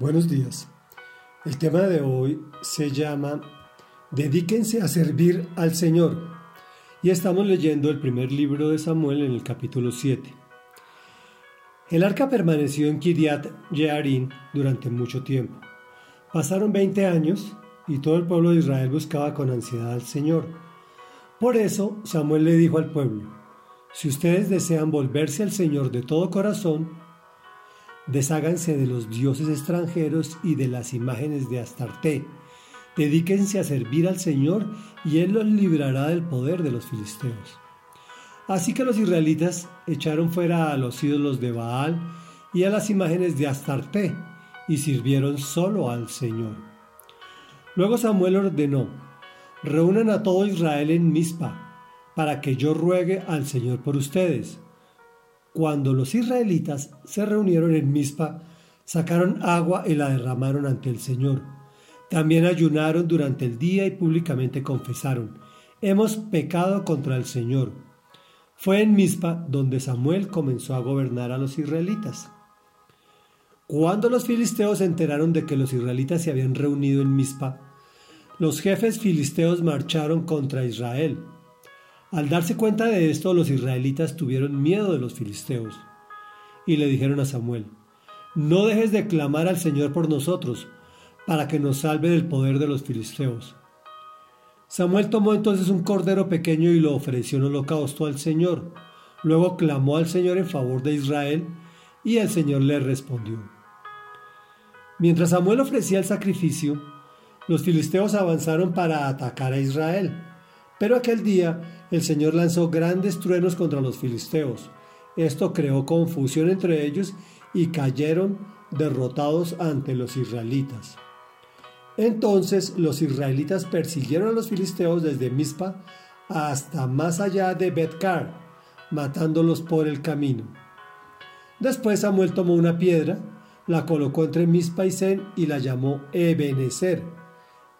Buenos días. El tema de hoy se llama Dedíquense a servir al Señor. Y estamos leyendo el primer libro de Samuel en el capítulo 7. El arca permaneció en Kiriat Jearim durante mucho tiempo. Pasaron 20 años y todo el pueblo de Israel buscaba con ansiedad al Señor. Por eso Samuel le dijo al pueblo, si ustedes desean volverse al Señor de todo corazón, Desháganse de los dioses extranjeros y de las imágenes de Astarte. Dedíquense a servir al Señor y Él los librará del poder de los filisteos. Así que los israelitas echaron fuera a los ídolos de Baal y a las imágenes de Astarte y sirvieron solo al Señor. Luego Samuel ordenó, reúnan a todo Israel en Mizpa, para que yo ruegue al Señor por ustedes cuando los israelitas se reunieron en Mizpa, sacaron agua y la derramaron ante el Señor. También ayunaron durante el día y públicamente confesaron, hemos pecado contra el Señor. Fue en Mizpa donde Samuel comenzó a gobernar a los israelitas. Cuando los filisteos se enteraron de que los israelitas se habían reunido en Mizpa, los jefes filisteos marcharon contra Israel al darse cuenta de esto, los israelitas tuvieron miedo de los filisteos y le dijeron a Samuel, no dejes de clamar al Señor por nosotros, para que nos salve del poder de los filisteos. Samuel tomó entonces un cordero pequeño y lo ofreció en holocausto al Señor. Luego clamó al Señor en favor de Israel y el Señor le respondió. Mientras Samuel ofrecía el sacrificio, los filisteos avanzaron para atacar a Israel. Pero aquel día el Señor lanzó grandes truenos contra los filisteos. Esto creó confusión entre ellos y cayeron derrotados ante los israelitas. Entonces los israelitas persiguieron a los filisteos desde Mizpa hasta más allá de Betcar, matándolos por el camino. Después Samuel tomó una piedra, la colocó entre Mizpa y Zen y la llamó Ebenezer.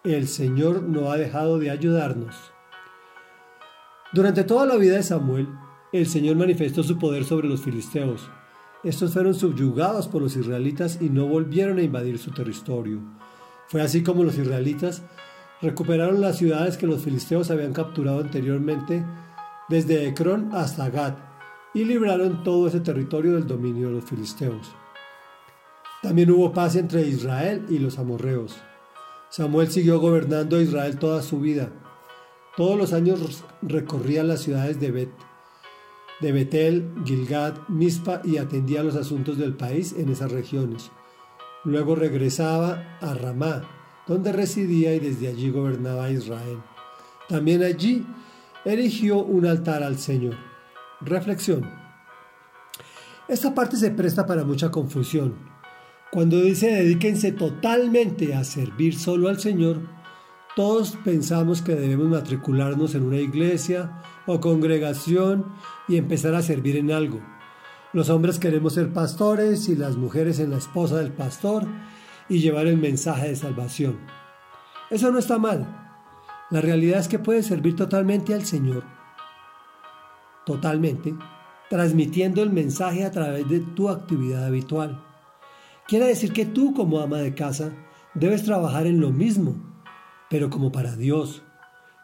El Señor no ha dejado de ayudarnos. Durante toda la vida de Samuel, el Señor manifestó su poder sobre los filisteos. Estos fueron subyugados por los israelitas y no volvieron a invadir su territorio. Fue así como los israelitas recuperaron las ciudades que los filisteos habían capturado anteriormente, desde Ecrón hasta Gad, y libraron todo ese territorio del dominio de los filisteos. También hubo paz entre Israel y los amorreos. Samuel siguió gobernando a Israel toda su vida todos los años recorría las ciudades de, Bet, de Betel, Gilgad, Mizpa y atendía los asuntos del país en esas regiones. Luego regresaba a Ramá, donde residía y desde allí gobernaba Israel. También allí erigió un altar al Señor. Reflexión. Esta parte se presta para mucha confusión. Cuando dice dedíquense totalmente a servir solo al Señor, todos pensamos que debemos matricularnos en una iglesia o congregación y empezar a servir en algo. Los hombres queremos ser pastores y las mujeres en la esposa del pastor y llevar el mensaje de salvación. Eso no está mal. La realidad es que puedes servir totalmente al Señor. Totalmente. Transmitiendo el mensaje a través de tu actividad habitual. Quiere decir que tú como ama de casa debes trabajar en lo mismo pero como para Dios.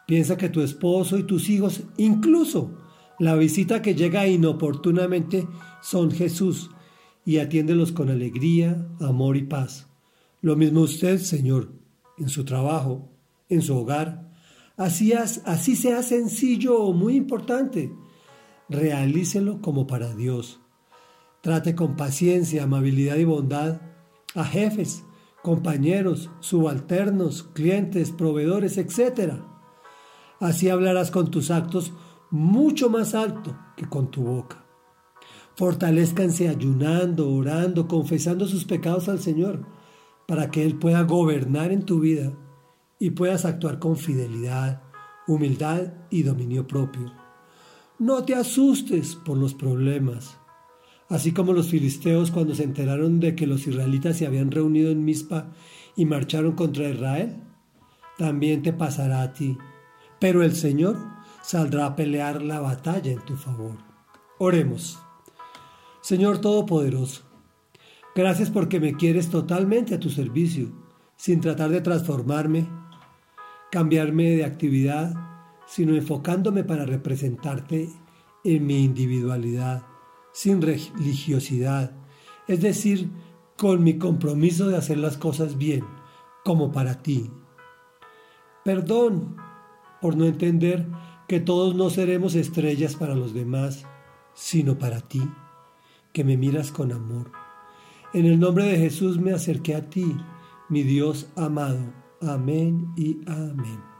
Piensa que tu esposo y tus hijos, incluso la visita que llega inoportunamente, son Jesús y atiéndelos con alegría, amor y paz. Lo mismo usted, Señor, en su trabajo, en su hogar. Así, así sea sencillo o muy importante, realícelo como para Dios. Trate con paciencia, amabilidad y bondad a jefes, compañeros, subalternos, clientes, proveedores, etc. Así hablarás con tus actos mucho más alto que con tu boca. Fortalezcanse ayunando, orando, confesando sus pecados al Señor, para que Él pueda gobernar en tu vida y puedas actuar con fidelidad, humildad y dominio propio. No te asustes por los problemas así como los filisteos cuando se enteraron de que los israelitas se habían reunido en Mizpa y marcharon contra Israel. También te pasará a ti, pero el Señor saldrá a pelear la batalla en tu favor. Oremos. Señor Todopoderoso, Gracias porque me quieres totalmente a tu servicio, sin tratar de transformarme, cambiarme de actividad, sino enfocándome para representarte en mi individualidad, sin religiosidad, es decir, con mi compromiso de hacer las cosas bien, como para ti. Perdón por no entender que todos no seremos estrellas para los demás, sino para ti, que me miras con amor. En el nombre de Jesús me acerqué a ti, mi Dios amado. Amén y amén.